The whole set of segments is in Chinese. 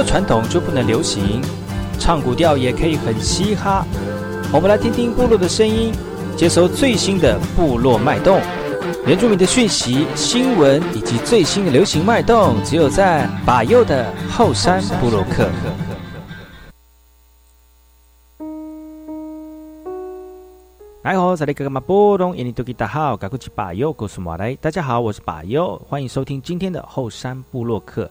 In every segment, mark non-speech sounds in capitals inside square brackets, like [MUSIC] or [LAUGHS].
说传统就不能流行，唱古调也可以很嘻哈。我们来听听部落的声音，接收最新的部落脉动、原住民的讯息、新闻以及最新的流行脉动，只有在把右的后山部落克。来好，这里哥哥马波东，印尼多吉大好，赶快去把右，告诉马来，大家好，我是把右，欢迎收听今天的后山部落客。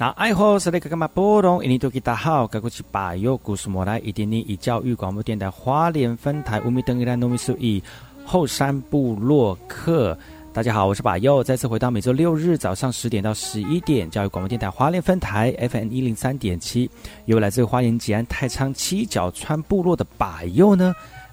那爱好是那个干嘛波动？印尼多吉大好，该过去把右故事莫来，一点点以教育广播电台花莲分台乌米登伊兰糯米苏以后山部落客。大家好，我是把右，再次回到每周六日早上十点到十一点，教育广播电台花莲分台 FM 一零三点七，由来自花莲吉安太仓七角川部落的把右呢。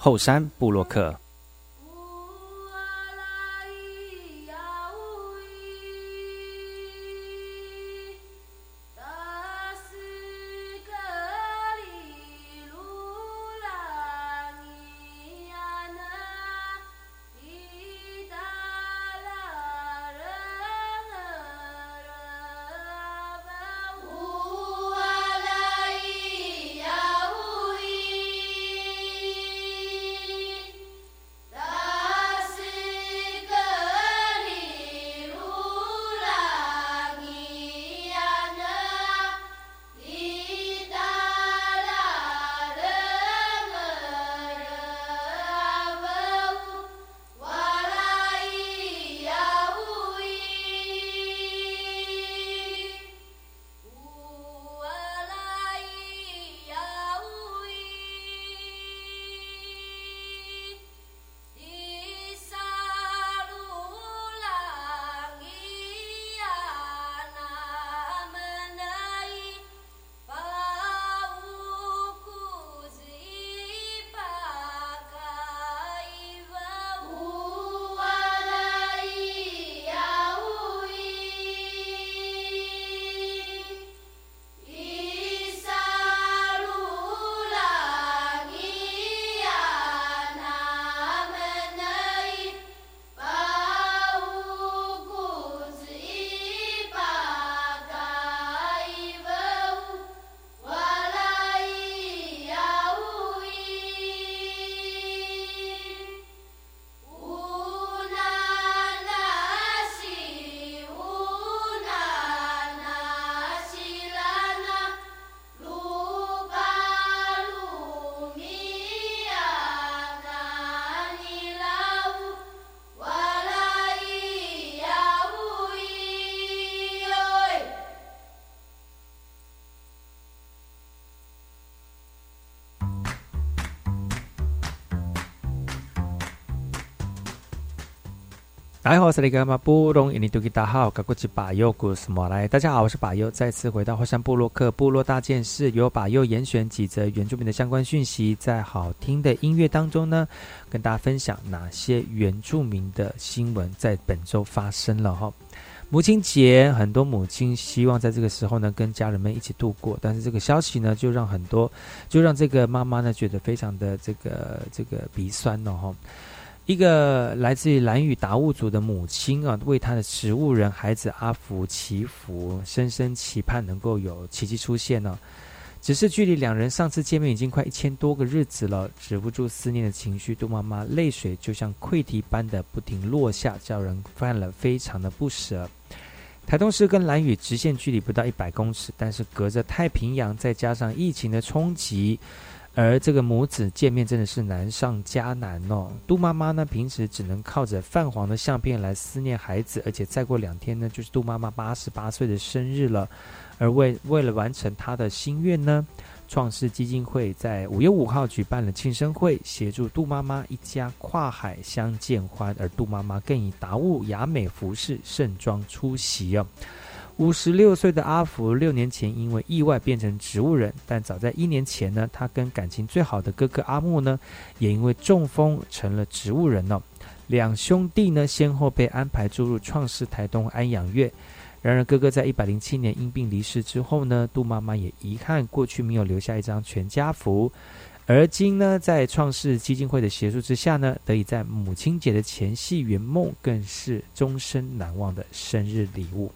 后山布洛克。大家好，我是那个布隆印尼多吉大号，我是巴佑古斯莫来。大家好，我是巴佑，再次回到火山部落克部落大件事，由巴佑严选几则原住民的相关讯息，在好听的音乐当中呢，跟大家分享哪些原住民的新闻在本周发生了哈。母亲节，很多母亲希望在这个时候呢，跟家人们一起度过，但是这个消息呢，就让很多，就让这个妈妈呢，觉得非常的这个这个鼻酸了哈。一个来自于蓝屿达悟族的母亲啊，为她的植物人孩子阿福祈福，深深期盼能够有奇迹出现呢。只是距离两人上次见面已经快一千多个日子了，止不住思念的情绪，杜妈妈泪水就像溃堤般的不停落下，叫人犯了非常的不舍。台东市跟蓝屿直线距离不到一百公尺，但是隔着太平洋，再加上疫情的冲击。而这个母子见面真的是难上加难哦。杜妈妈呢，平时只能靠着泛黄的相片来思念孩子，而且再过两天呢，就是杜妈妈八十八岁的生日了。而为为了完成她的心愿呢，创世基金会在五月五号举办了庆生会，协助杜妈妈一家跨海相见欢。而杜妈妈更以达悟雅美服饰盛装出席哦。五十六岁的阿福，六年前因为意外变成植物人，但早在一年前呢，他跟感情最好的哥哥阿木呢，也因为中风成了植物人了。两兄弟呢，先后被安排住入创世台东安养院。然而，哥哥在一百零七年因病离世之后呢，杜妈妈也遗憾过去没有留下一张全家福。而今呢，在创世基金会的协助之下呢，得以在母亲节的前夕圆梦，更是终身难忘的生日礼物。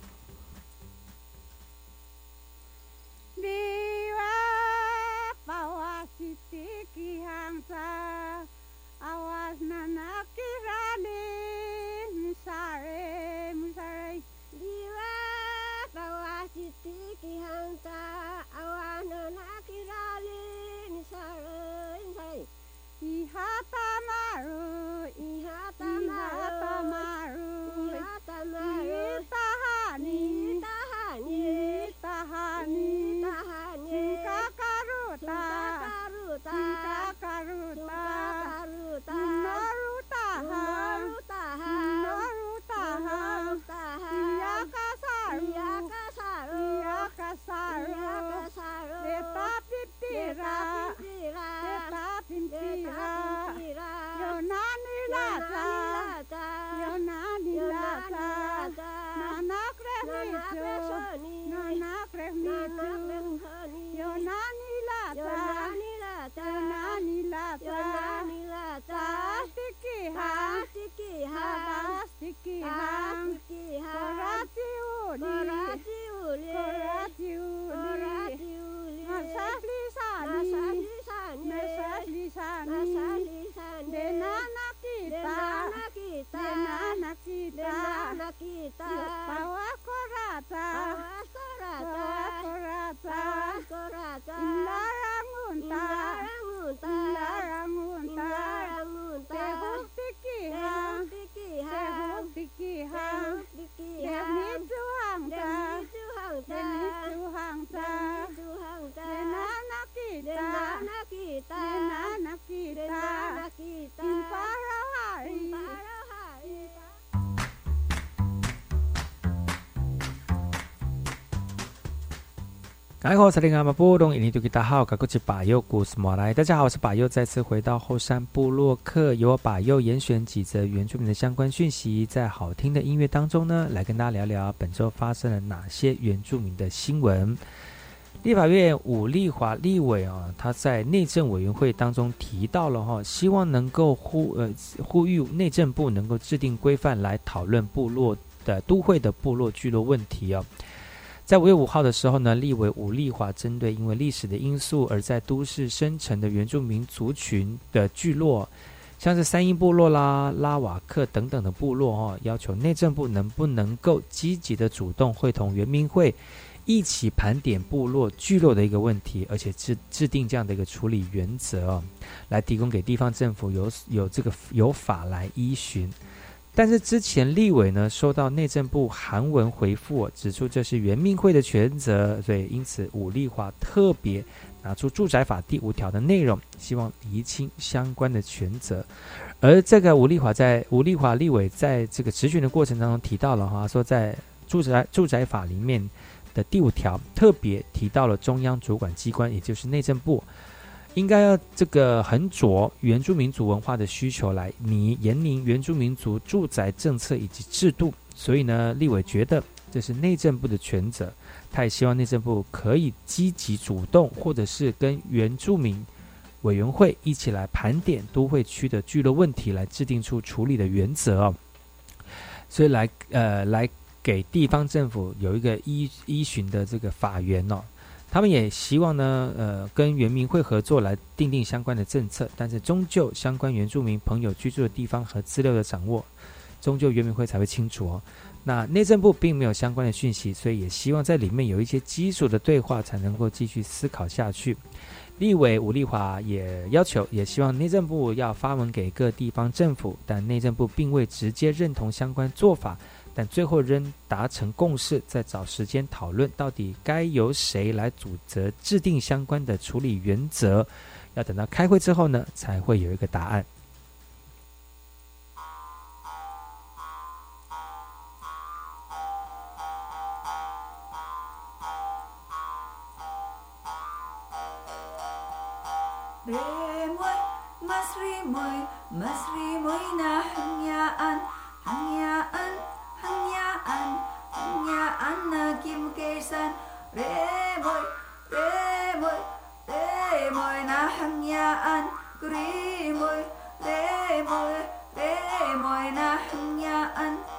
大家好，我是巴佑古斯莫来。大家好，我是巴佑，再次回到后山部落客，由我巴佑严选几则原住民的相关讯息，在好听的音乐当中呢，来跟大家聊聊本周发生了哪些原住民的新闻。立法院武立华立委啊，他在内政委员会当中提到了哈，希望能够呼呃呼吁内政部能够制定规范来讨论部落的都会的部落聚落问题啊。在五月五号的时候呢，立委武立华针对因为历史的因素而在都市生成的原住民族群的聚落，像是三英部落啦、拉瓦克等等的部落哦，要求内政部能不能够积极的主动会同原民会一起盘点部落聚落的一个问题，而且制制定这样的一个处理原则，来提供给地方政府有有这个有法来依循。但是之前立委呢收到内政部函文回复，指出这是原民会的权责，所以因此武力华特别拿出住宅法第五条的内容，希望厘清相关的权责。而这个吴丽华在吴丽华立委在这个质询的过程当中提到了哈，说在住宅住宅法里面的第五条特别提到了中央主管机关，也就是内政部，应该要这个横着原住民族文化的需求来拟严明原住民族住宅政策以及制度。所以呢，立委觉得这是内政部的权责，他也希望内政部可以积极主动，或者是跟原住民。委员会一起来盘点都会区的聚落问题，来制定出处理的原则哦。所以来呃来给地方政府有一个依依循的这个法源哦。他们也希望呢呃跟原民会合作来订定相关的政策，但是终究相关原住民朋友居住的地方和资料的掌握，终究原民会才会清楚哦。那内政部并没有相关的讯息，所以也希望在里面有一些基础的对话，才能够继续思考下去。立委吴立华也要求，也希望内政部要发文给各地方政府，但内政部并未直接认同相关做法，但最后仍达成共识，在找时间讨论到底该由谁来组织制定相关的处理原则，要等到开会之后呢，才会有一个答案。Anna à, Kim Kê San. Rê môi Rê môi Rê môi Na Hăng nhà An. Rê môi Rê môi Rê môi Na Hăng nhà An.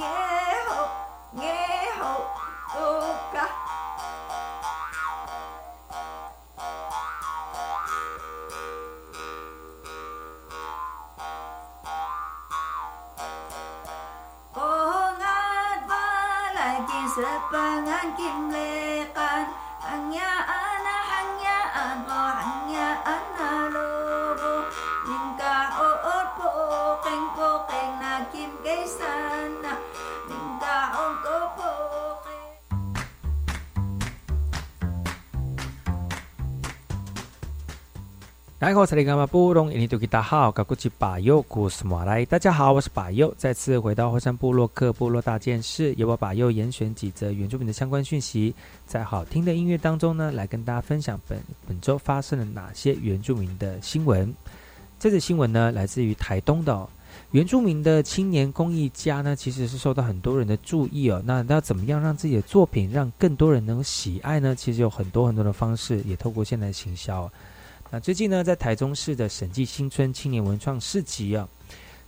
nghe hậu nghe hậu, ô ca. Cô ngát va lại chỉ kim sập ngang kim lê can anh ya ana anh ya an o anh ya ana lô lô linh ca ô ô po kênh po kênh na kim cây san 大家好，我是巴佑，再次回到火山部落克部落大件事，由我巴佑严选几则原住民的相关讯息，在好听的音乐当中呢，来跟大家分享本本周发生了哪些原住民的新闻。这则新闻呢，来自于台东的、原住民的青年工艺家呢，其实是受到很多人的注意哦。那要怎么样让自己的作品让更多人能喜爱呢？其实有很多很多的方式，也透过现在的行销、那最近呢，在台中市的审计新村青年文创市集啊，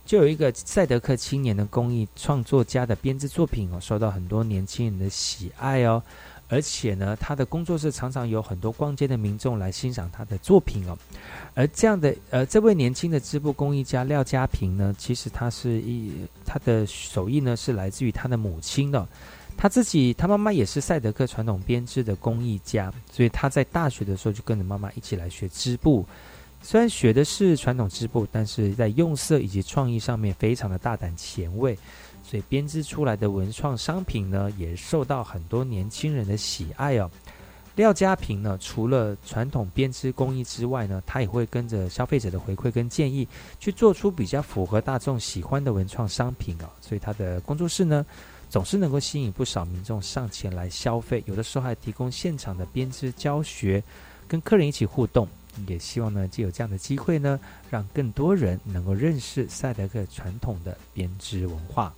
就有一个赛德克青年的工艺创作家的编织作品哦，受到很多年轻人的喜爱哦。而且呢，他的工作室常常有很多逛街的民众来欣赏他的作品哦。而这样的呃，这位年轻的织布工艺家廖家平呢，其实他是一他的手艺呢是来自于他的母亲的、哦。他自己，他妈妈也是赛德克传统编织的工艺家，所以他在大学的时候就跟着妈妈一起来学织布。虽然学的是传统织布，但是在用色以及创意上面非常的大胆前卫，所以编织出来的文创商品呢，也受到很多年轻人的喜爱哦。廖家平呢，除了传统编织工艺之外呢，他也会跟着消费者的回馈跟建议，去做出比较符合大众喜欢的文创商品哦。所以他的工作室呢。总是能够吸引不少民众上前来消费，有的时候还提供现场的编织教学，跟客人一起互动。也希望呢，借有这样的机会呢，让更多人能够认识赛德克传统的编织文化。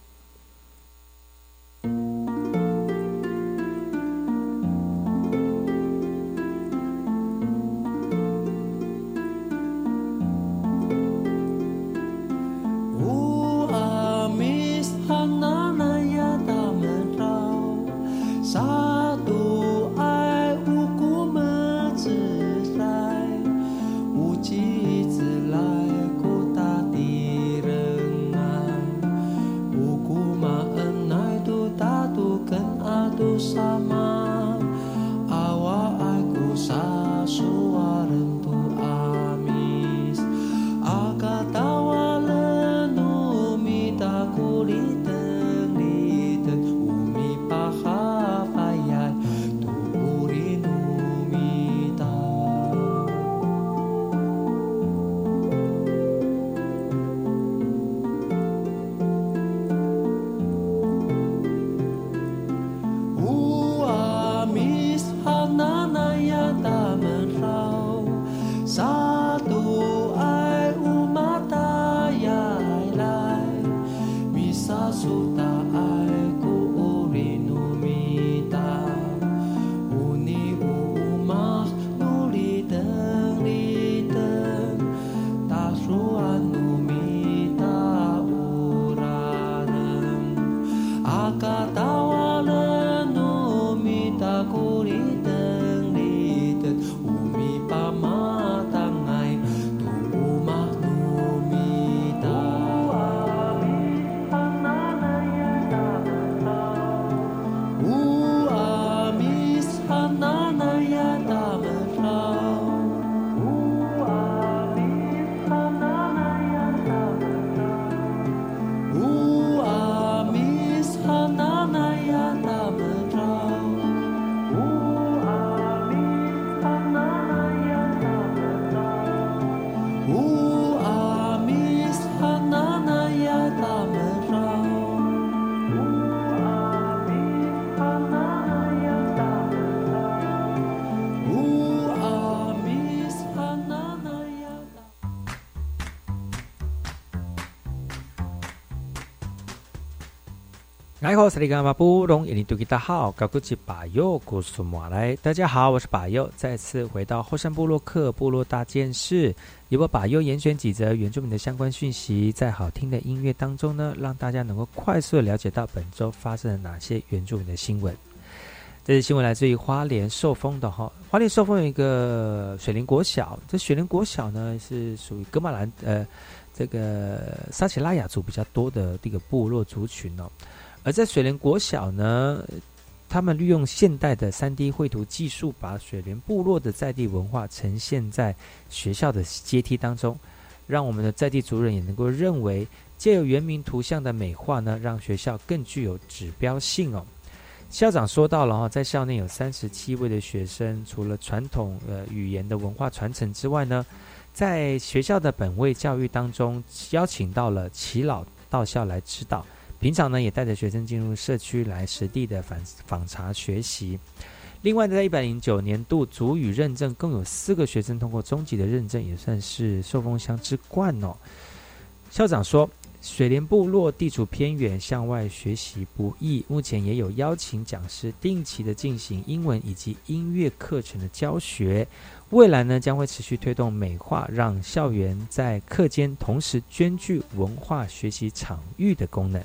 你好，是里马布隆，印尼多吉大好，高古吉巴佑，古苏马来。大家好，我是巴佑，再次回到后山部落克部落大件事，由我巴佑严选几则原住民的相关讯息，在好听的音乐当中呢，让大家能够快速了解到本周发生了哪些原住民的新闻。这些新闻来自于花莲寿丰的哈，花莲寿丰有一个水林国小，这水林国小呢是属于格马兰呃这个沙奇拉雅族比较多的这个部落族群哦。而在水莲国小呢，他们利用现代的三 D 绘图技术，把水莲部落的在地文化呈现在学校的阶梯当中，让我们的在地族人也能够认为，借由原名图像的美化呢，让学校更具有指标性哦。校长说到了哈，在校内有三十七位的学生，除了传统呃语言的文化传承之外呢，在学校的本位教育当中，邀请到了齐老到校来指导。平常呢，也带着学生进入社区来实地的访访查学习。另外，在一百零九年度主语认证，共有四个学生通过中级的认证，也算是寿丰乡之冠哦。校长说，水莲部落地处偏远，向外学习不易。目前也有邀请讲师定期的进行英文以及音乐课程的教学。未来呢，将会持续推动美化，让校园在课间同时兼具文化学习场域的功能。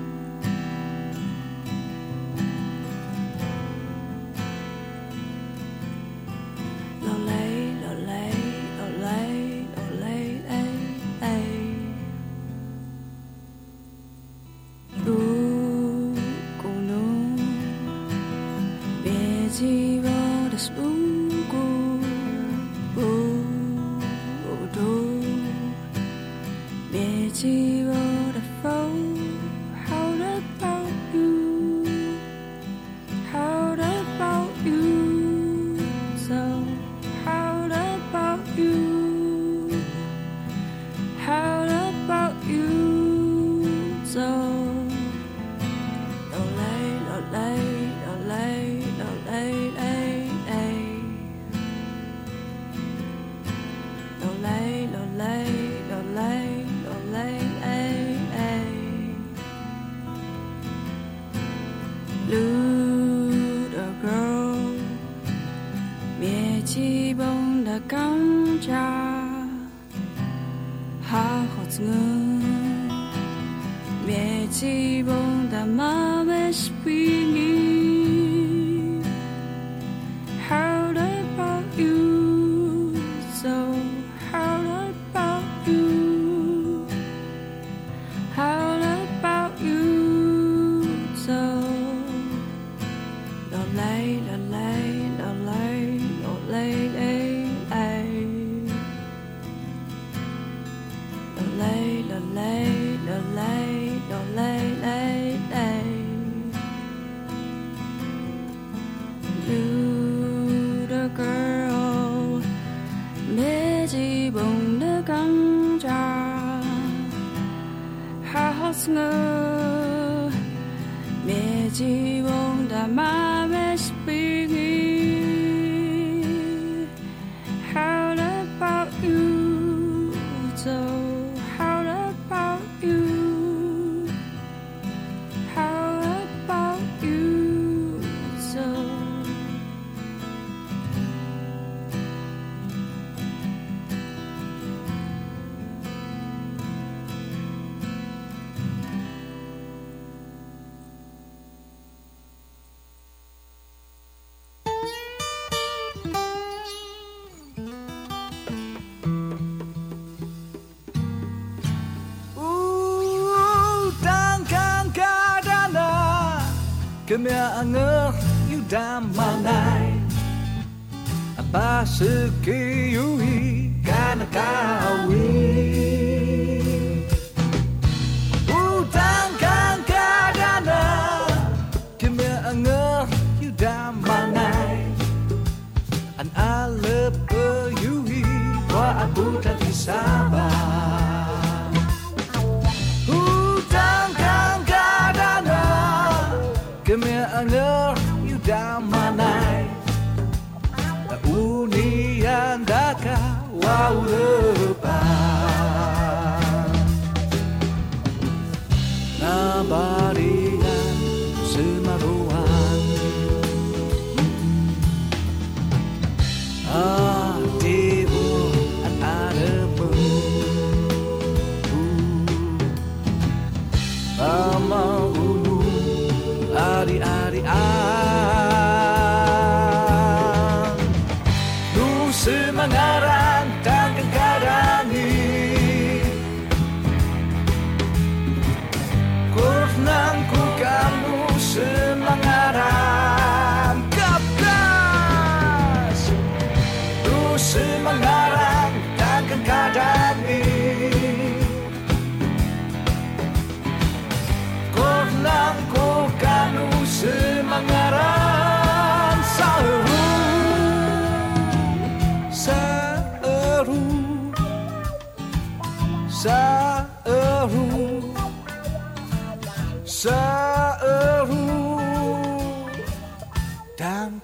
Gib mir ein you down my night. A bicycle,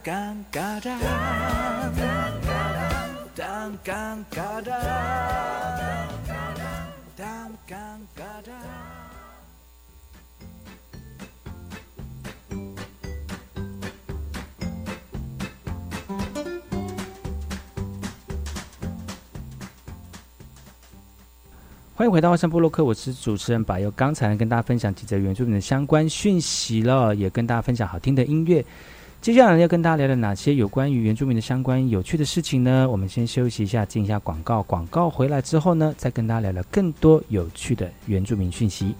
当嘎哒，当当嘎哒，当当嘎哒。欢迎回到花生部落客，我是主持人柏佑。刚才跟大家分享几则原著民的相关讯息了，也跟大家分享好听的音乐。接下来要跟大家聊聊哪些有关于原住民的相关有趣的事情呢？我们先休息一下，进一下广告。广告回来之后呢，再跟大家聊聊更多有趣的原住民讯息。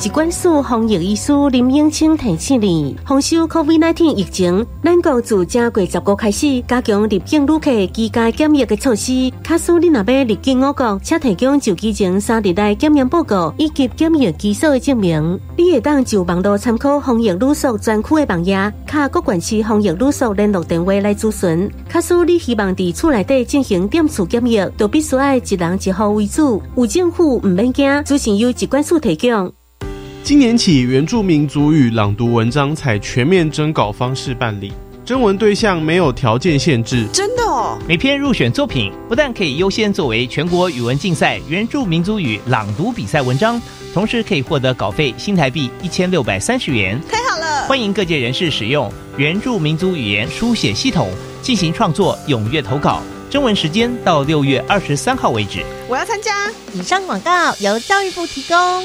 疾管署防疫医师林永清提醒你，防守 COVID-19 疫情，咱国自正月十五开始加强入境旅客居家检疫的措施。假使你若要入境我国，请提供就机前三日内检验报告以及检疫基础的证明。你会当就网络参考防疫旅宿专区的网页，卡各县市防疫旅宿联络电话来咨询。假使你希望伫厝内底进行点数检疫，就必须爱一人一户为主，有政府唔免惊，资讯由疾管署提供。今年起，原住民族语朗读文章采全面征稿方式办理，征文对象没有条件限制。真的哦！每篇入选作品不但可以优先作为全国语文竞赛原住民族语朗读比赛文章，同时可以获得稿费新台币一千六百三十元。太好了！欢迎各界人士使用原住民族语言书写系统进行创作，踊跃投稿。征文时间到六月二十三号为止。我要参加。以上广告由教育部提供。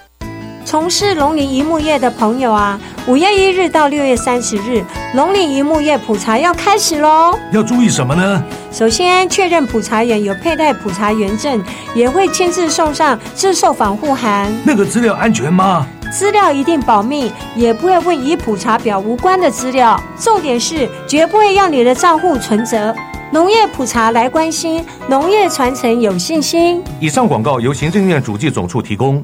从事农林渔牧业的朋友啊，五月一日到六月三十日，农林渔牧业普查要开始喽。要注意什么呢？首先确认普查员有佩戴普查员证，也会亲自送上自售防护函。那个资料安全吗？资料一定保密，也不会问与普查表无关的资料。重点是绝不会要你的账户存折。农业普查来关心，农业传承有信心。以上广告由行政院主计总处提供。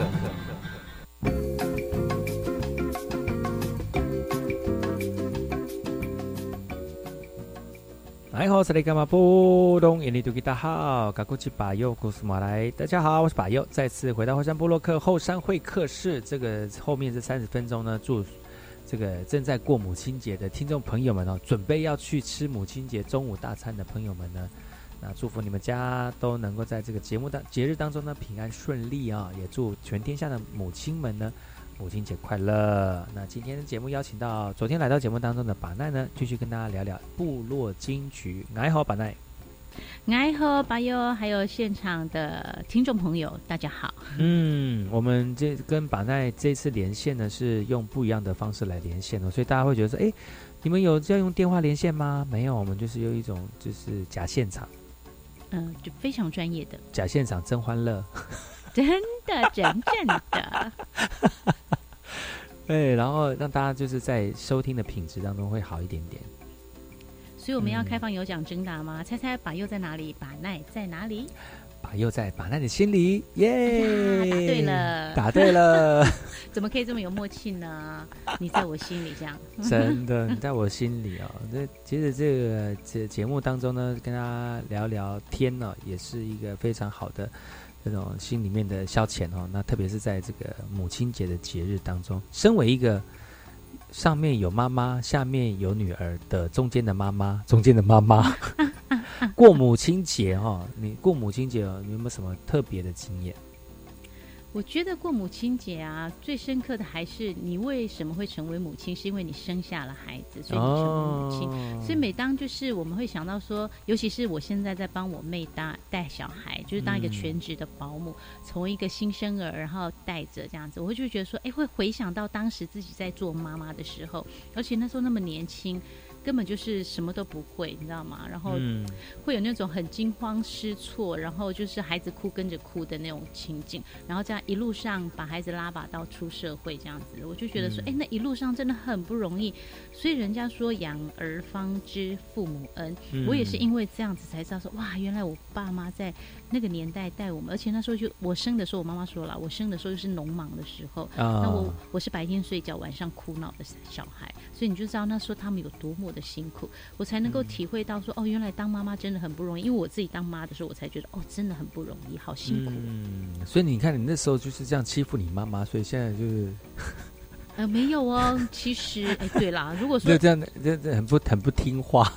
哎好，是雷干嘛布隆印尼杜吉大好，嘎古吉巴佑古斯马来，大家好，我是巴佑，再次回到后山部落克后山会客室。这个后面这三十分钟呢，祝这个正在过母亲节的听众朋友们哦，准备要去吃母亲节中午大餐的朋友们呢，那祝福你们家都能够在这个节目当节日当中呢平安顺利啊、也祝全天下的母亲们呢。母亲节快乐！那今天的节目邀请到昨天来到节目当中的板奈呢，继续跟大家聊聊部落金曲。哎好，板奈。爱好巴友还有现场的听众朋友，大家好。嗯，我们这跟板奈这次连线呢，是用不一样的方式来连线的，所以大家会觉得说，哎，你们有要用电话连线吗？没有，我们就是有一种就是假现场，嗯、就非常专业的，假现场真欢乐。真的真正的。[LAUGHS] 对，然后让大家就是在收听的品质当中会好一点点。所以我们要开放有奖征答吗？猜猜把又在哪里？把奈在哪里？把又在把奈的心里，耶、哎答对了，答对了。[LAUGHS] 怎么可以这么有默契呢？你在我心里这样，[LAUGHS] 真的，你在我心里哦。这其实这个这节目当中呢，跟大家聊聊天呢、也是一个非常好的这种心里面的消遣哦。那特别是在这个母亲节的节日当中，身为一个上面有妈妈，下面有女儿的中间的妈妈，[LAUGHS] 中间的妈妈，过母亲节哦，你过母亲节哦，你有没有什么特别的经验？我觉得过母亲节啊，最深刻的还是你为什么会成为母亲，是因为你生下了孩子，所以你成为母亲。哦所以每当就是我们会想到说，尤其是我现在在帮我妹搭带小孩，就是当一个嗯全职的保姆，从一个新生儿然后带着这样子，我会就觉得说，哎，会回想到当时自己在做妈妈的时候，而且那时候那么年轻。根本就是什么都不会，你知道吗？然后嗯会有那种很惊慌失措，然后就是孩子哭跟着哭的那种情景，然后这样一路上把孩子拉拔到出社会这样子，我就觉得说，嗯哎、那一路上真的很不容易。所以人家说养儿方知父母恩，嗯我也是因为这样子才知道说，哇，原来我爸妈在那个年代带我们，而且那时候就我生的时候，我妈妈说了，我生的时候就是农忙的时候，啊那我我是白天睡觉，晚上哭闹的小孩，所以你就知道那时候他们有多么的辛苦，我才能够体会到说，哦，原来当妈妈真的很不容易。因为我自己当妈的时候，我才觉得，哦，真的很不容易，好辛苦。嗯，所以你看，你那时候就是这样欺负你妈妈，所以现在就是呃，没有哦，其实，哎，对啦，如果说 [LAUGHS] 这样，这这很不很不听话。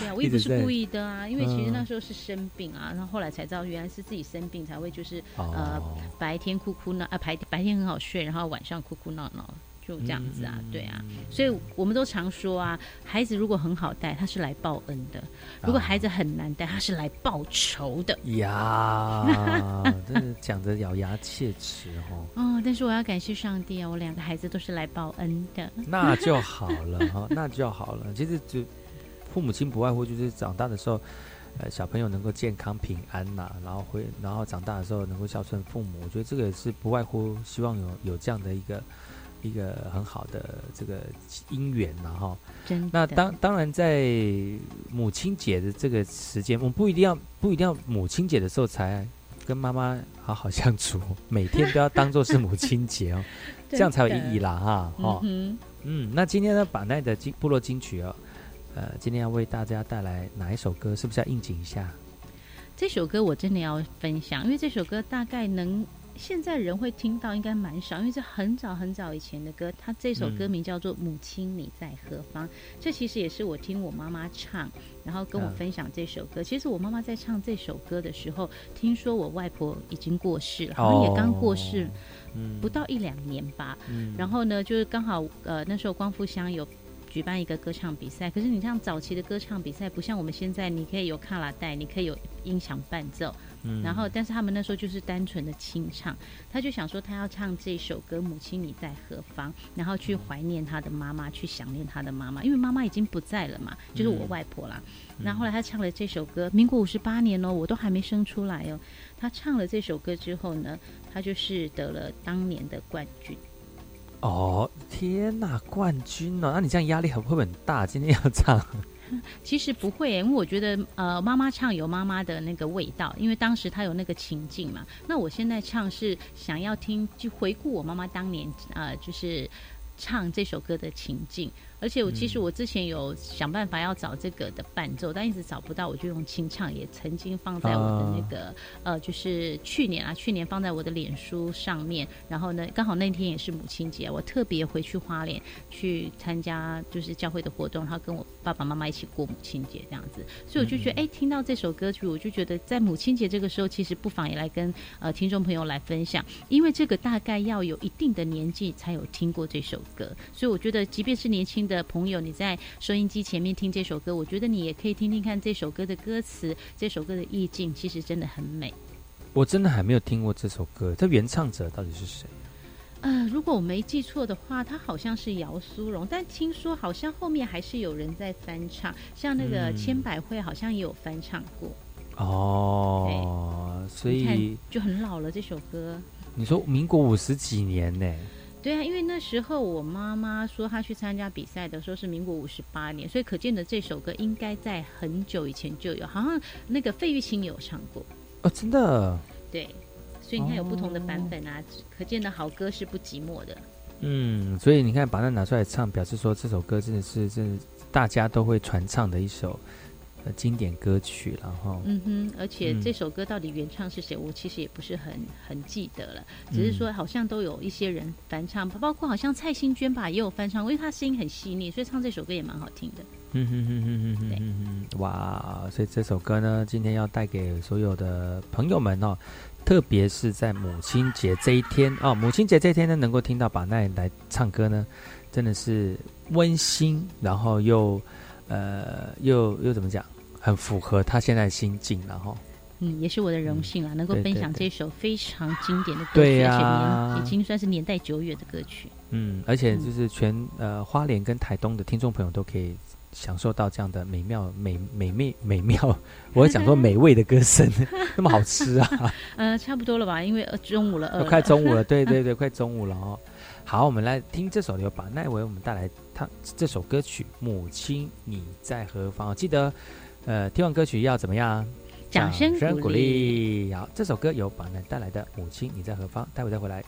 对啊，我也不一直是故意的啊，因为其实嗯那时候是生病啊，然后后来才知道原来是自己生病才会就是、哦呃白天哭哭闹啊白白天很好睡，然后晚上哭哭闹闹。就这样子啊，对啊，所以我们都常说啊，孩子如果很好带，他是来报恩的；如果孩子很难带，他是来报仇的。呀，[LAUGHS] 真的讲的咬牙切齿哦。哦，但是我要感谢上帝啊，我两个孩子都是来报恩的。那就好了哈，那就好了。其实就父母亲不外乎就是长大的时候，呃，小朋友能够健康平安呐、然后会，然后长大的时候能够孝顺父母。我觉得这个也是不外乎希望有有这样的一个一个很好的这个姻缘然后真的那当当然在母亲节的这个时间，我们不一定要不一定要母亲节的时候才跟妈妈好好相处，每天都要当做是母亲节哦，[LAUGHS] 这样才有意义啦哈哦。嗯嗯，那今天呢，把奈的金部落金曲哦，呃，今天要为大家带来哪一首歌？是不是要应景一下？这首歌我真的要分享，因为这首歌大概能现在人会听到应该蛮少，因为这很早很早以前的歌。它这首歌名叫做《母亲你在何方》，这其实也是我听我妈妈唱，然后跟我分享这首歌。其实我妈妈在唱这首歌的时候，听说我外婆已经过世了，好像也刚过世，不到一两年吧。然后呢，就是刚好呃那时候光复乡有。举办一个歌唱比赛，可是你像早期的歌唱比赛，不像我们现在，你可以有卡拉带，你可以有音响伴奏，嗯，然后但是他们那时候就是单纯的清唱，他就想说他要唱这首歌《母亲你在何方》，然后去怀念他的妈妈，去想念他的妈妈，因为妈妈已经不在了嘛，就是我外婆啦。然后后来他唱了这首歌，民国五十八年哦，我都还没生出来哦。他唱了这首歌之后呢，他就是得了当年的冠军。哦，天哪，冠军哦！那你这样压力会不会很大？今天要唱？[LAUGHS] 其实不会，因为我觉得呃，妈妈唱有妈妈的那个味道，因为当时她有那个情境嘛。那我现在唱是想要听，就回顾我妈妈当年呃，就是唱这首歌的情境。而且我其实我之前有想办法要找这个的伴奏，但一直找不到，我就用清唱，也曾经放在我的那个呃，就是去年啊，去年放在我的脸书上面。然后呢，刚好那天也是母亲节，我特别回去花莲去参加就是教会的活动，然后跟我爸爸妈妈一起过母亲节这样子。所以我就觉得，哎，听到这首歌曲，我就觉得在母亲节这个时候，其实不妨也来跟呃听众朋友来分享，因为这个大概要有一定的年纪才有听过这首歌，所以我觉得即便是年轻的。的朋友，你在收音机前面听这首歌，我觉得你也可以听听看这首歌的歌词，这首歌的意境其实真的很美。我真的还没有听过这首歌，这原唱者到底是谁？呃，如果我没记错的话，他好像是姚苏荣，但听说好像后面还是有人在翻唱，像那个千百惠好像也有翻唱过。哦，所以就很老了这首歌。你说民国五十几年呢？对啊，因为那时候我妈妈说她去参加比赛的时候是民国五十八年，所以可见的这首歌应该在很久以前就有，好像那个费玉清有唱过哦，真的。对，所以你看有不同的版本啊，可见的好歌是不寂寞的。嗯，所以你看把它拿出来唱，表示说这首歌真的是真的大家都会传唱的一首。经典歌曲，然后嗯哼，而且这首歌到底原唱是谁，我其实也不是很很记得了，只是说好像都有一些人翻唱，包括好像蔡幸娟吧也有翻唱，因为她声音很细腻，所以唱这首歌也蛮好听的。嗯哼哼哼哼哼哼，哇！所以这首歌呢，今天要带给所有的朋友们哦，特别是在母亲节这一天哦，母亲节这一天呢，能够听到把奈来唱歌呢，真的是温馨，然后又呃又又怎么讲？很符合他现在心境，然后，嗯，也是我的荣幸啊，能够分享这首非常经典的歌曲，而且年已经算是年代久远的歌曲。嗯，而且就是全呃花莲跟台东的听众朋友都可以享受到这样的美妙、美美味美妙，[LAUGHS] 我讲说美味的歌声，[LAUGHS] 那么好吃啊！[LAUGHS] 呃，差不多了吧，因为中午了，快中午了，对对对，快中午了哦。好，我们来听这首由把奈为我们带来他这首歌曲《母亲你在何方》，记得。呃，听完歌曲要怎么样？掌声鼓励。好，这首歌由榜男带来的《母亲你在何方》，待会再回来。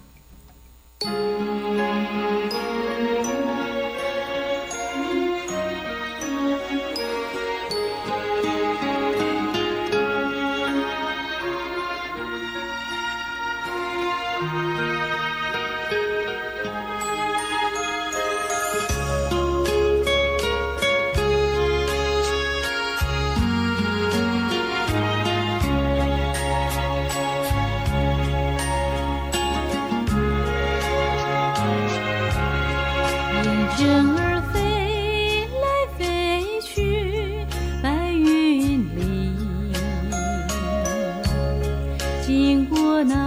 না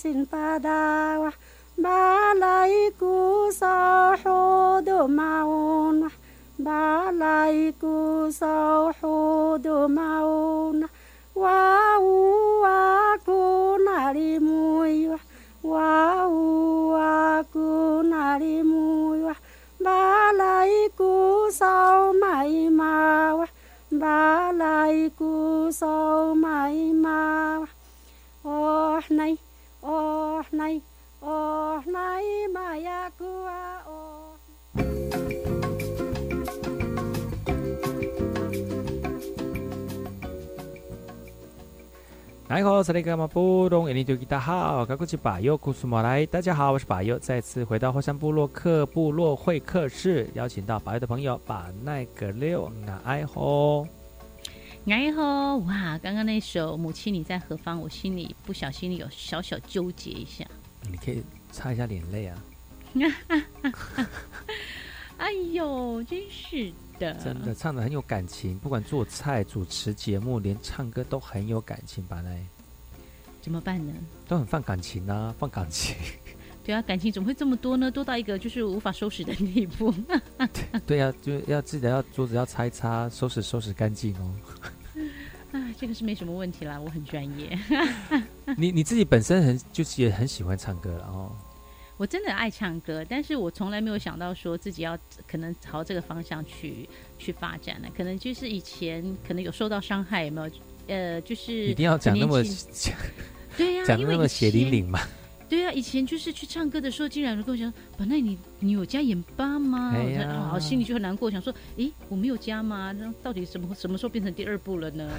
sin padawa balaiku sahudu maun balaiku sahudu maun wa u wa ku na ri mu, wa wa ku na ri mu, ba lai ku sau mai mau, ba lai ku sau mai mawa oh nay oh nai oh，Yo，大家好，我是巴友，再次回到火山部落客部落会客室，邀请到巴友的朋友把奈格六，那爱。然后哇，刚刚那首《母亲你在何方》，我心里不小心有小小纠结一下。你可以擦一下眼泪啊！[LAUGHS] 哎呦，真是的，真的唱的很有感情，不管做菜、主持节目，连唱歌都很有感情。吧？那怎么办呢？都很放感情啊，放感情。[LAUGHS] 对啊，感情怎么会这么多呢？多到一个就是无法收拾的地步。[LAUGHS] 对啊，就要记得要桌子要擦一擦，收拾收拾干净哦。[LAUGHS] 啊，这个是没什么问题啦，我很专业。[LAUGHS] [LAUGHS] 你你自己本身很就是也很喜欢唱歌了哦。我真的爱唱歌，但是我从来没有想到说自己要可能朝这个方向去去发展呢。可能就是以前可能有受到伤害，有没有？呃，就是一定要讲那么讲，对呀，讲那么血淋淋嘛。以前就是去唱歌的时候，竟然跟我讲：“本来你你有加盐巴吗？”哎呀，好，心里就很难过，想说：“诶，我没有加吗？那到底什么什么时候变成第二步了呢？”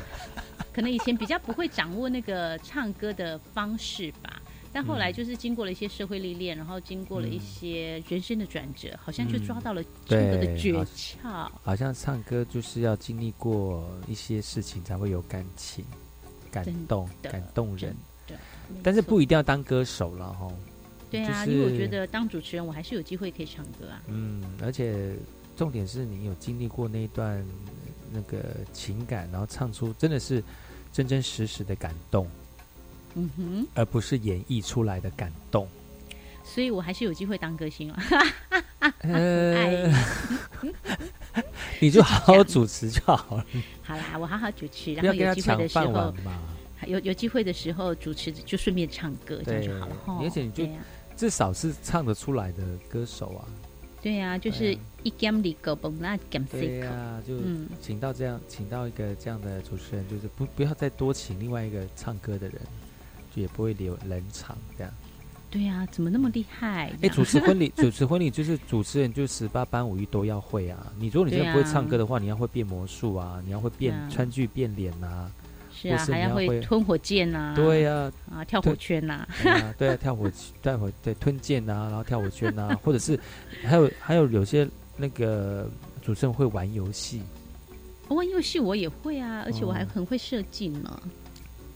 [LAUGHS] 可能以前比较不会掌握那个唱歌的方式吧。但后来就是经过了一些社会历练，然后经过了一些人生的转折，好像就抓到了唱歌的诀窍。好像唱歌就是要经历过一些事情才会有感情、感动、感动人。对，但是不一定要当歌手了哈。对啊，因为我觉得当主持人，我还是有机会可以唱歌啊。嗯，而且重点是你有经历过那段那个情感，然后唱出真的是真真实实的感动。嗯哼，而不是演绎出来的感动，所以我还是有机会当歌星了。[LAUGHS] 呃，[LAUGHS] 你就好好主持就好了。好啦，我好好主持，然后有机会的时候嘛，有有机会的时候主持就顺便唱歌，这样就好了。而且你就至少是唱得出来的歌手啊。对呀，就是一 game 里个蹦那 game 对呀，就请到这样，请到一个这样的主持人，就是不不要再多请另外一个唱歌的人，就也不会留冷场这样。对呀，怎么那么厉害？哎，主持婚礼，[LAUGHS] 主持婚礼就是主持人，就十八般武艺都要会啊。你如果你真的不会唱歌的话，你要会变魔术啊，你要会变川剧、变脸呐。是啊，还要会吞火箭呐。对呀，啊，跳火圈呐。[LAUGHS] 对啊，跳火，跳火，对，吞剑呐，然后跳火圈呐，[LAUGHS] 或者是还有还有有些那个主持人会玩游戏。玩游戏我也会啊，而且我还很会设计呢。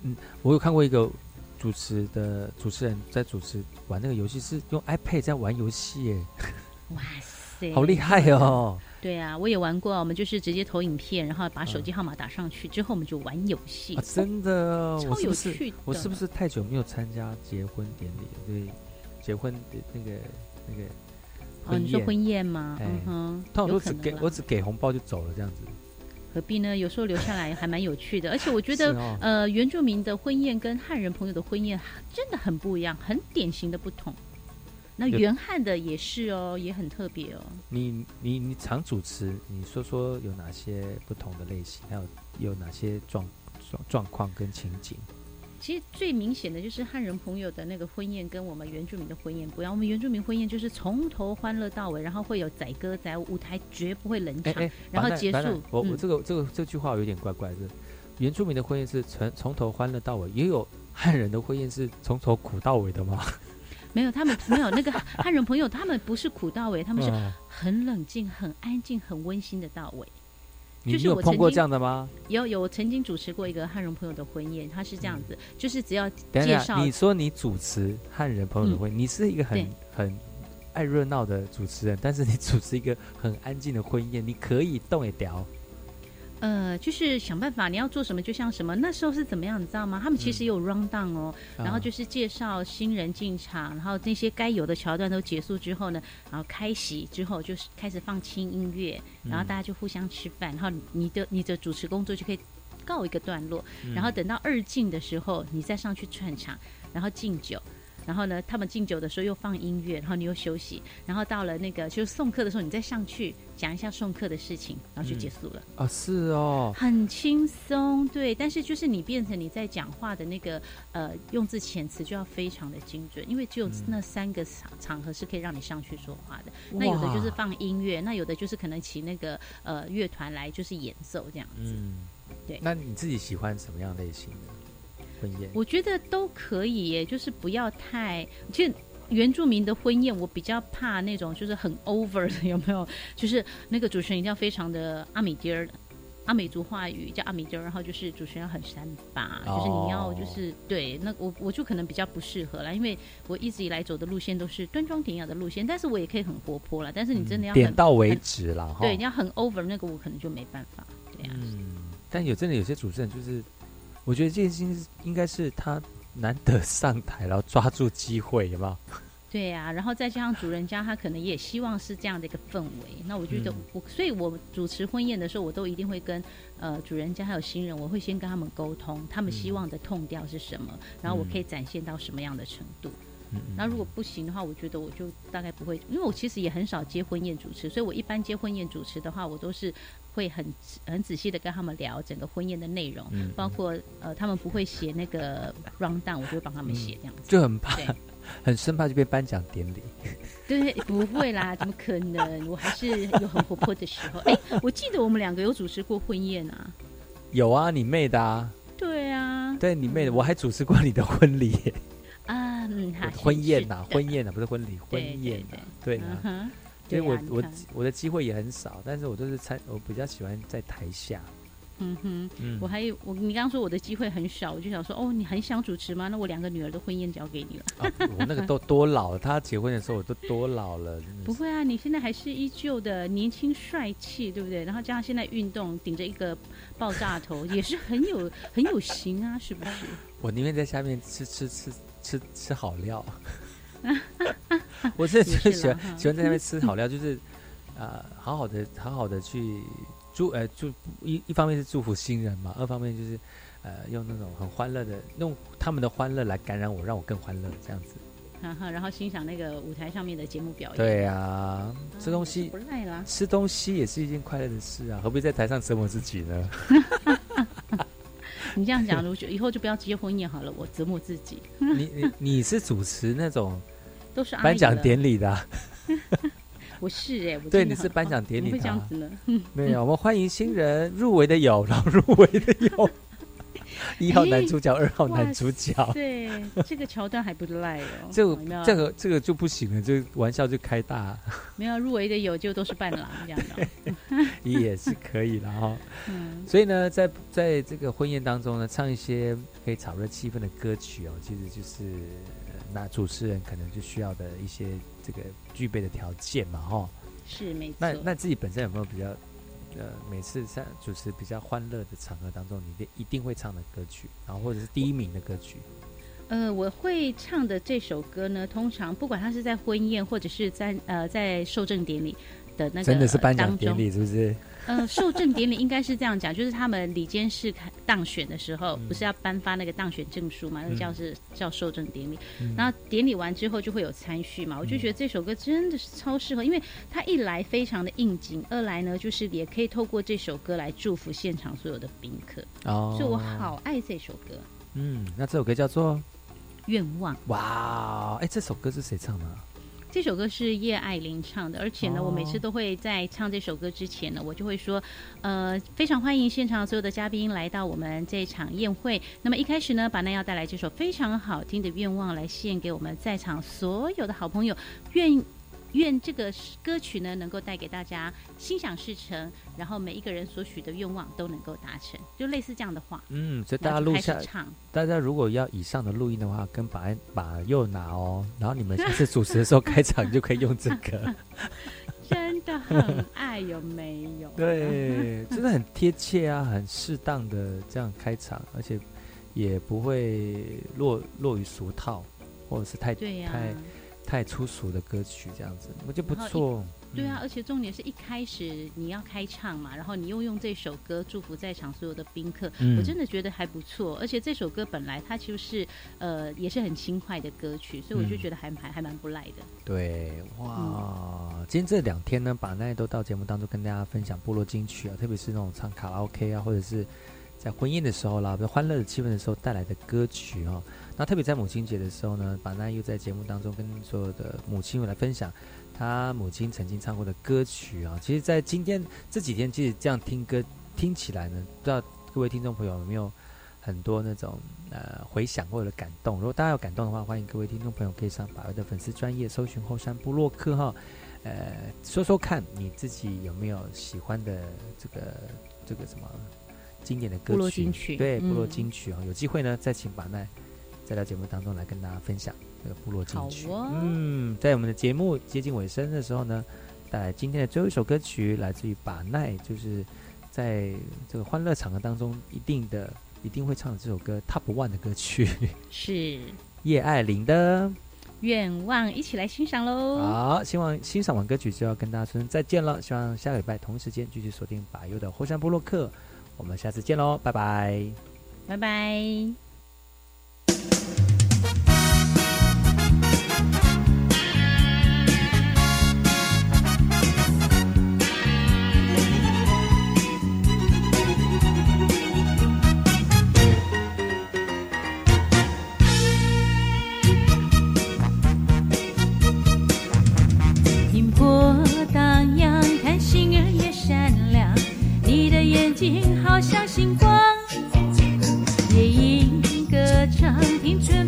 嗯，我有看过一个主持的主持人在主持玩那个游戏，是用 iPad 在玩游戏耶。哇塞，[LAUGHS] 好厉害哦！对啊，我也玩过。我们就是直接投影片，然后把手机号码打上去，之后我们就玩游戏。真的，超有趣。我是不是太久没有参加结婚典礼？对，结婚的那个那个哦，你说婚宴吗？嗯哼，通常都只给我只给红包就走了这样子。何必呢？有时候留下来还蛮有趣的。[LAUGHS] 而且我觉得，呃，原住民的婚宴跟汉人朋友的婚宴真的很不一样，很典型的不同。那原汉的也是哦，也很特别哦。你你你常主持，你说说有哪些不同的类型，还有有哪些状状状况跟情景？其实最明显的就是汉人朋友的那个婚宴，跟我们原住民的婚宴不一样。我们原住民婚宴就是从头欢乐到尾，然后会有载歌载舞，舞台绝不会冷场，然后结束。我我这个这个这句话有点怪怪的。原住民的婚宴是从从头欢乐到尾，也有汉人的婚宴是从头苦到尾的吗？没有，他们没有那个 [LAUGHS] 汉人朋友，他们不是苦到尾，[LAUGHS] 他们是很冷静、很安静、很温馨的到尾。你有碰过这样的吗？有有，我曾经主持过一个汉人朋友的婚宴，他是这样子，就是只要介绍。你说你主持汉人朋友的婚，你是一个很很爱热闹的主持人，但是你主持一个很安静的婚宴，你可以动也屌。呃，就是想办法，你要做什么就像什么。那时候是怎么样，你知道吗？他们其实有 round down 哦，然后就是介绍新人进场，然后那些该有的桥段都结束之后呢，然后开席之后就是开始放轻音乐，然后大家就互相吃饭，然后你的你的主持工作就可以告一个段落，然后等到二进的时候，你再上去串场，然后敬酒。然后呢，他们敬酒的时候又放音乐，然后你又休息，然后到了那个就是送客的时候，你再上去讲一下送客的事情，然后就结束了。啊，是哦，很轻松，对。但是就是你变成你在讲话的那个呃用字遣词就要非常的精准，因为只有那三个场场合是可以让你上去说话的。那有的就是放音乐，那有的就是可能请那个呃乐团来就是演奏这样子。嗯，对。那你自己喜欢什么样类型的？婚宴？我觉得都可以耶，就是不要太，其实原住民的婚宴我比较怕那种就是很 over 的，[LAUGHS] 有没有？就是那个主持人一定要非常的阿米迪尔。阿美族话语叫阿米迪尔，然后就是主持人要很三八，就是你要就是对那我我就可能比较不适合啦，因为我一直以来走的路线都是端庄典雅的路线，但是我也可以很活泼啦。但是你真的要很点到为止啦，哈对，你要很 over 那个我可能就没办法，对呀、嗯，但有真的有些主持人就是，我觉得这件事情应该是他难得上台，然后抓住机会，有没有？[LAUGHS] 对呀、然后再加上主人家他可能也希望是这样的一个氛围，那我觉得嗯我，所以我主持婚宴的时候，我都一定会跟呃主人家还有新人，我会先跟他们沟通，他们希望的痛调是什么，然后我可以展现到什么样的程度。嗯那如果不行的话，我觉得我就大概不会，因为我其实也很少接婚宴主持，所以我一般接婚宴主持的话，我都是会很很仔细的跟他们聊整个婚宴的内容，嗯包括呃他们不会写那个 round down，我就会帮他们写这样子。就很怕，很生怕就被颁奖典礼。对，不会啦，怎么可能？我还是有很活泼的时候。哎，我记得我们两个有主持过婚宴啊。有啊，你妹的啊，对啊，对你妹的，我还主持过你的婚礼，啊，嗯，婚宴呐，婚宴呐，不是婚礼，婚宴呐，对啊。所以我我我的机会也很少，但是我都是参，我比较喜欢在台下。嗯哼，嗯我还有我，你刚刚说我的机会很少，我就想说，哦，你很想主持吗？那我两个女儿的婚宴交给你了。啊，我那个都 [LAUGHS] 多老了，他结婚的时候我都多老了。不会啊，你现在还是依旧的年轻帅气，对不对？然后加上现在运动，顶着一个爆炸头，也是很有很有型啊，是不是？[LAUGHS] 我宁愿在下面吃吃吃吃吃好料。[LAUGHS] 我真的也就是喜欢喜欢在那边吃好料，就是呃，好好的好好的去祝呃祝一一方面是祝福新人嘛，二方面就是呃用那种很欢乐的，用他们的欢乐来感染我，让我更欢乐这样子。然后欣赏那个舞台上面的节目表演。对啊，吃东西不赖啦。吃东西也是一件快乐的事啊，何必在台上折磨自己呢？[LAUGHS] 你这样讲，如果以后就不要结婚宴好了，我折磨自己。你你你是主持那种都是颁奖典礼的啊、[LAUGHS] [LAUGHS] 我是哎、我对，你是颁奖典礼的啊、这样子呢？嗯没有，我们欢迎新人 [LAUGHS] 入围的有，然后入围的有，一号男主角，二号男主角。对，这个桥段还不赖哦。这这个这个就不行了，这个玩笑就开大，没有入围的有，就都是伴郎这样的。也是可以的哈。嗯，所以呢，在在这个婚宴当中呢，唱一些可以炒热气氛的歌曲哦，其实就是呃那主持人可能就需要的一些这个具备的条件嘛，哈。是没错。那那自己本身有没有比较呃，每次在主持比较欢乐的场合当中，你一定一定会唱的歌曲，然后或者是第一名的歌曲？呃，我会唱的这首歌呢，通常不管他是在婚宴或者是在呃在受证典礼的那个真的是颁奖典礼是不是？呃，受证典礼应该是这样讲，就是他们里监事开当选的时候，不是要颁发那个当选证书嘛？那个叫是、叫受证典礼。嗯然后典礼完之后就会有参叙嘛，我就觉得这首歌真的是超适合，因为它一来非常的应景，二来呢就是也可以透过这首歌来祝福现场所有的宾客。哦所以我好爱这首歌嗯，那这首歌叫做《愿望》。哇，哎，这首歌是谁唱的啊？这首歌是叶爱玲唱的，而且呢，哦我每次都会在唱这首歌之前呢，我就会说，呃，非常欢迎现场所有的嘉宾来到我们这场宴会。那么一开始呢，把那要带来这首非常好听的《愿望》来献给我们在场所有的好朋友，愿。愿这个歌曲呢，能够带给大家心想事成，然后每一个人所许的愿望都能够达成，就类似这样的话。嗯，所以大家录下大家如果要以上的录音的话，跟把把右拿哦，然后你们下次主持的时候开场就可以用这个。[LAUGHS] 真的很爱，有没有？[LAUGHS] 对，真的很贴切啊，很适当的这样开场，而且也不会落落于俗套，或者是太对呀太太粗俗的歌曲这样子，我觉得不错。对啊，而且重点是一开始你要开唱嘛，然后你又用这首歌祝福在场所有的宾客，嗯我真的觉得还不错。而且这首歌本来它就是呃也是很轻快的歌曲，所以我就嗯觉得还还还蛮不赖的。对，哇！今天这两天呢，把那都到节目当中跟大家分享部落金曲啊，特别是那种唱卡拉 OK 啊，或者是在婚宴的时候啦，比较欢乐的气氛的时候带来的歌曲哦。那特别在母亲节的时候呢，把那又在节目当中跟所有的母亲们来分享她母亲曾经唱过的歌曲啊。其实，在今天这几天，其实这样听歌听起来呢，不知道各位听众朋友有没有很多那种呃回想或者感动。如果大家有感动的话，欢迎各位听众朋友可以上百威的粉丝专业搜寻后山部落客哈，呃，说说看你自己有没有喜欢的这个这个什么经典的歌曲，部落金曲对，部落嗯金曲啊、有机会呢再请把奈再到节目当中来跟大家分享这个部落金曲。嗯，在我们的节目接近尾声的时候呢，带来今天的最后一首歌曲，来自于把奈，就是在这个欢乐场合当中一定的一定会唱的这首歌 Top One 的歌曲，是 [LAUGHS] 叶爱玲的。愿望，一起来欣赏喽。好，希望欣赏完歌曲就要跟大家说声再见了。希望下个礼拜同一时间继续锁定百优的后山部落客，我们下次见喽，拜拜。拜拜。星光，夜莺歌唱，听春